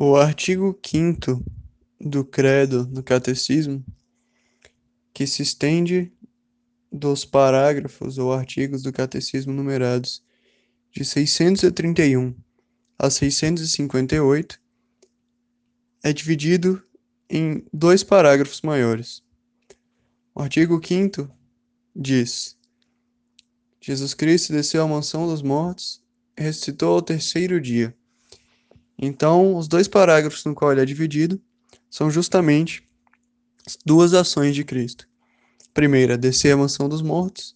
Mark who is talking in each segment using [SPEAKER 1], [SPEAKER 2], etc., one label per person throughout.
[SPEAKER 1] O artigo 5 do Credo do Catecismo, que se estende dos parágrafos ou artigos do Catecismo numerados de 631 a 658, é dividido em dois parágrafos maiores. O artigo 5 diz: Jesus Cristo desceu à mansão dos mortos ressuscitou ao terceiro dia. Então, os dois parágrafos no qual ele é dividido são justamente as duas ações de Cristo. A primeira, descer à mansão dos mortos,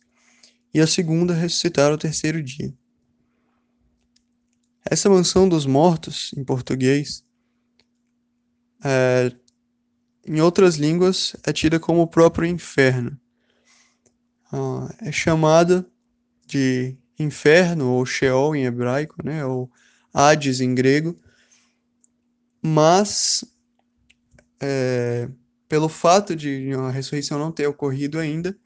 [SPEAKER 1] e a segunda, ressuscitar ao terceiro dia. Essa mansão dos mortos, em português, é, em outras línguas, é tida como o próprio inferno. Ah, é chamada de inferno, ou Sheol em hebraico, né, ou Hades em grego, mas é, pelo fato de a ressurreição não ter ocorrido ainda,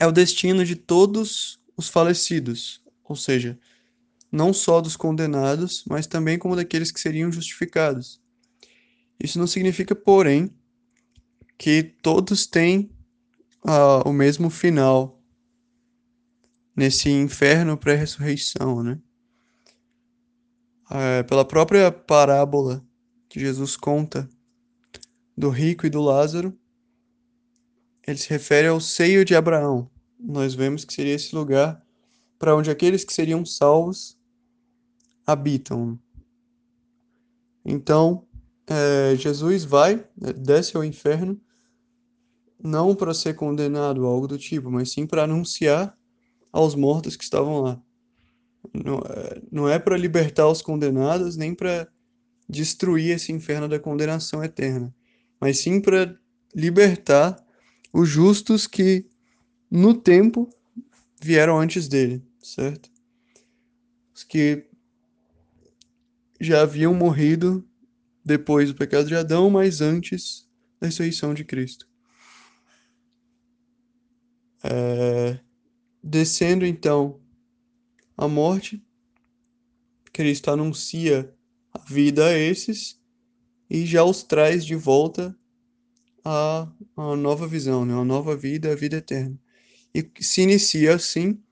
[SPEAKER 1] é o destino de todos os falecidos, ou seja, não só dos condenados, mas também como daqueles que seriam justificados. Isso não significa, porém, que todos têm uh, o mesmo final nesse inferno pré-ressurreição, né? É, pela própria parábola que Jesus conta do rico e do Lázaro, ele se refere ao seio de Abraão. Nós vemos que seria esse lugar para onde aqueles que seriam salvos habitam. Então, é, Jesus vai, desce ao inferno, não para ser condenado ou algo do tipo, mas sim para anunciar aos mortos que estavam lá. Não, é, não é para libertar os condenados, nem para destruir esse inferno da condenação eterna, mas sim para libertar os justos que no tempo vieram antes dele, certo? Os que já haviam morrido depois do pecado de Adão, mas antes da ressurreição de Cristo. É... Descendo então a morte. Cristo anuncia a vida a esses e já os traz de volta a uma nova visão, né? uma nova vida, a vida eterna. E se inicia assim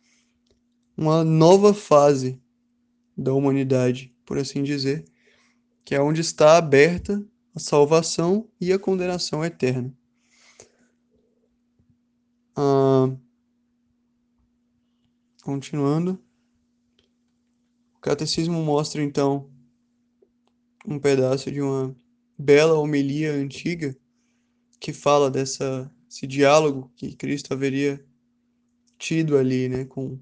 [SPEAKER 1] uma nova fase da humanidade, por assim dizer, que é onde está aberta a salvação e a condenação eterna. Ah, continuando. O catecismo mostra então um pedaço de uma bela homilia antiga que fala dessa esse diálogo que Cristo haveria tido ali, né, com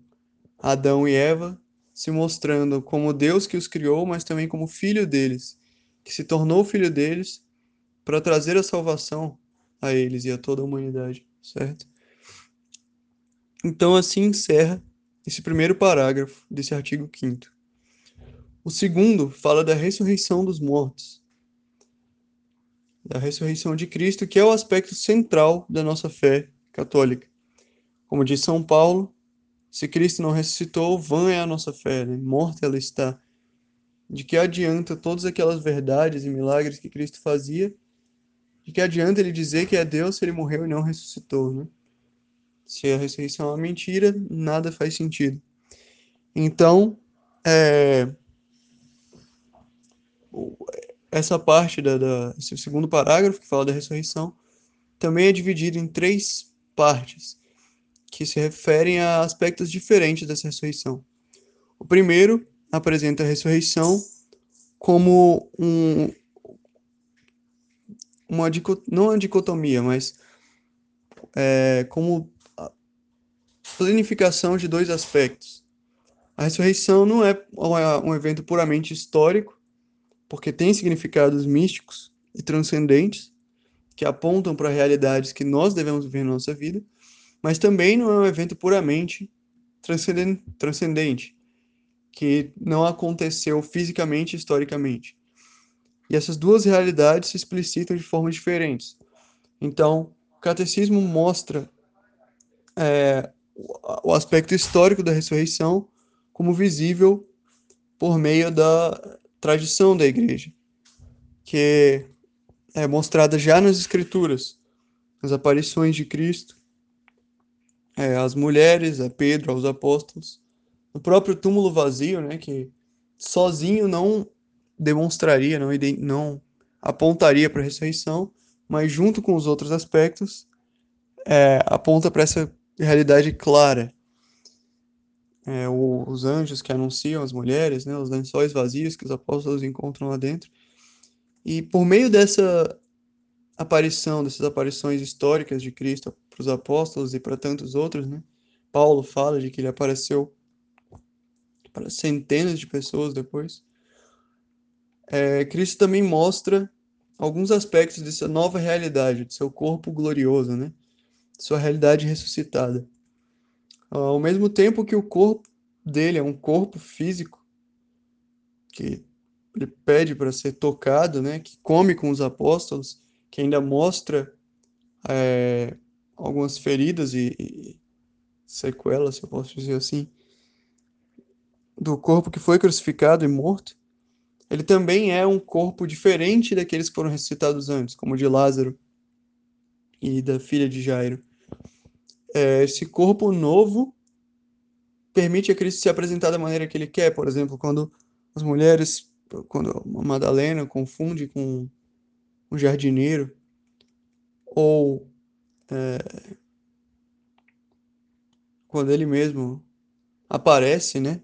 [SPEAKER 1] Adão e Eva, se mostrando como Deus que os criou, mas também como filho deles, que se tornou filho deles para trazer a salvação a eles e a toda a humanidade, certo? Então assim encerra esse primeiro parágrafo desse artigo 5 o segundo fala da ressurreição dos mortos, da ressurreição de Cristo, que é o aspecto central da nossa fé católica. Como diz São Paulo, se Cristo não ressuscitou, vã é a nossa fé, né? morta ela está. De que adianta todas aquelas verdades e milagres que Cristo fazia? De que adianta ele dizer que é Deus se ele morreu e não ressuscitou, né? Se a ressurreição é uma mentira, nada faz sentido. Então, é, essa parte da, da, esse segundo parágrafo que fala da ressurreição também é dividido em três partes que se referem a aspectos diferentes dessa ressurreição. O primeiro apresenta a ressurreição como um, uma não uma dicotomia, mas é, como planificação de dois aspectos. A ressurreição não é um evento puramente histórico, porque tem significados místicos e transcendentes que apontam para realidades que nós devemos viver na nossa vida, mas também não é um evento puramente transcendente, que não aconteceu fisicamente e historicamente. E essas duas realidades se explicitam de formas diferentes. Então, o catecismo mostra é, o aspecto histórico da ressurreição como visível por meio da, tradição da igreja, que é mostrada já nas escrituras, nas aparições de Cristo, é, mulheres, a Pedro, aos apóstolos, no próprio túmulo vazio, né, que sozinho não demonstraria, não, não apontaria para a ressurreição, mas junto com os outros aspectos, é, aponta para essa realidade clara. É, os anjos que anunciam as mulheres, né, os lençóis vazios que os apóstolos encontram lá dentro. E por meio dessa aparição, dessas aparições históricas de Cristo para os apóstolos e para tantos outros, né, Paulo fala de que ele apareceu para centenas de pessoas depois. É, Cristo também mostra alguns aspectos dessa nova realidade, de seu corpo glorioso, né? Sua realidade ressuscitada. Ao mesmo tempo que o corpo dele é um corpo físico, que ele pede para ser tocado, né? Que come com os apóstolos, que ainda mostra é, algumas feridas e, e sequelas, se eu posso dizer assim, do corpo que foi crucificado e morto ele também é um corpo diferente daqueles que foram ressuscitados antes, como o de Lázaro e da filha de Jairo. É, esse corpo novo permite a Cristo se apresentar da maneira que ele quer, por exemplo, quando as mulheres, quando a Madalena confunde com um jardineiro, ou é, quando ele mesmo aparece, né?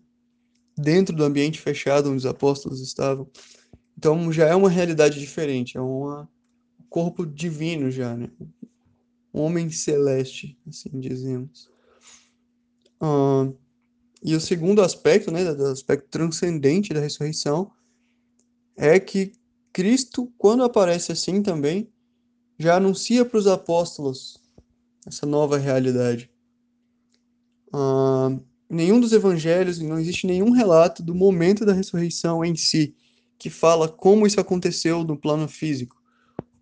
[SPEAKER 1] dentro do ambiente fechado onde os apóstolos estavam. Então já é uma realidade diferente, é um corpo divino já, né? Um homem celeste, assim dizemos. E o segundo aspecto, né, do aspecto transcendente da ressurreição, é que Cristo, quando aparece assim também, já anuncia para os apóstolos essa nova realidade. Nenhum dos evangelhos, não existe nenhum relato do momento da ressurreição em si, que fala como isso aconteceu no plano físico,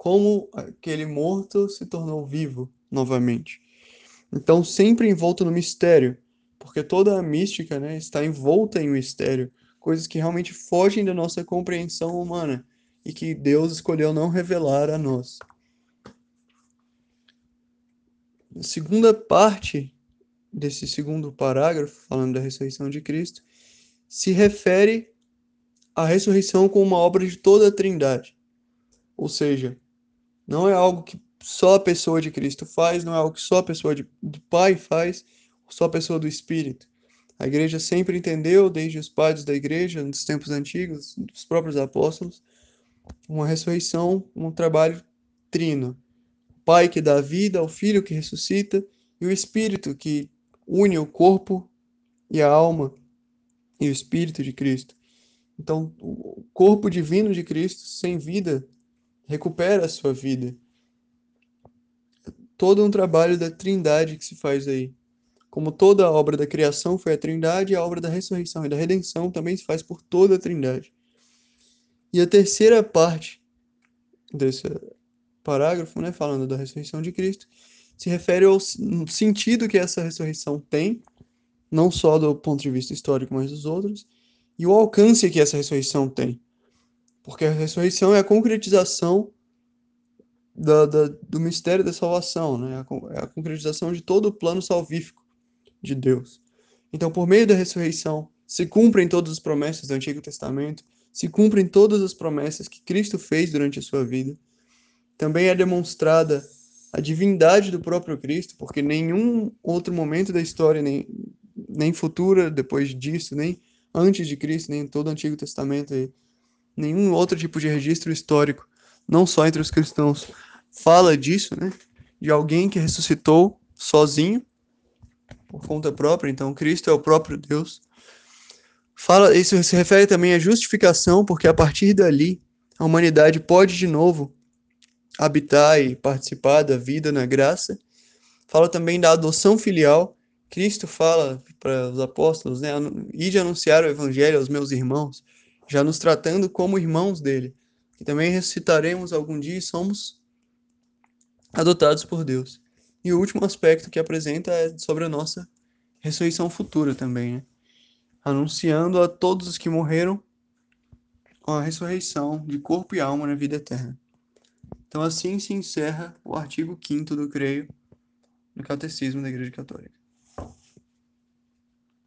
[SPEAKER 1] como aquele morto se tornou vivo novamente. Então, sempre envolto no mistério, porque toda a mística né, está envolta em mistério, coisas que realmente fogem da nossa compreensão humana e que Deus escolheu não revelar a nós. A segunda parte desse segundo parágrafo, falando da ressurreição de Cristo, se refere à ressurreição como uma obra de toda a Trindade. Ou seja, não é algo que só a pessoa de Cristo faz, não é algo que só a pessoa de, do Pai faz, só a pessoa do Espírito. A igreja sempre entendeu, desde os padres da igreja, nos tempos antigos, dos próprios apóstolos, uma ressurreição, um trabalho trino. O Pai que dá vida, o Filho que ressuscita e o Espírito que une o corpo e a alma e o espírito de Cristo. Então, o corpo divino de Cristo, sem vida, recupera a sua vida. Todo um trabalho da Trindade que se faz aí. Como toda a obra da criação foi a Trindade, a obra da ressurreição e da redenção também se faz por toda a Trindade. E a terceira parte desse parágrafo, né, falando da ressurreição de Cristo, se refere ao sentido que essa ressurreição tem, não só do ponto de vista histórico, mas dos outros, e o alcance que essa ressurreição tem. Porque a ressurreição é a concretização da, da, do mistério da salvação, né? é a concretização de todo o plano salvífico de Deus. Então, por meio da ressurreição, se cumprem todas as promessas do Antigo Testamento, se cumprem todas as promessas que Cristo fez durante a sua vida. Também é demonstrada a divindade do próprio Cristo, porque nenhum outro momento da história, nem, nem futura depois disso, nem antes de Cristo, nem em todo o Antigo Testamento, nenhum outro tipo de registro histórico, não só entre os cristãos, fala disso, né? De alguém que ressuscitou sozinho, por conta própria, então Cristo é o próprio Deus. Fala, isso se refere também à justificação, porque a partir dali a humanidade pode de novo habitar e participar da vida na graça. Fala também da adoção filial. Cristo fala para os apóstolos, né, e de anunciar o evangelho aos meus irmãos, já nos tratando como irmãos dele. E também ressuscitaremos algum dia e somos adotados por Deus. E o último aspecto que apresenta é sobre a nossa ressurreição futura também, né? Anunciando a todos os que morreram a ressurreição de corpo e alma na vida eterna. Então, assim se encerra o artigo 5 do Creio no Catecismo da Igreja Católica.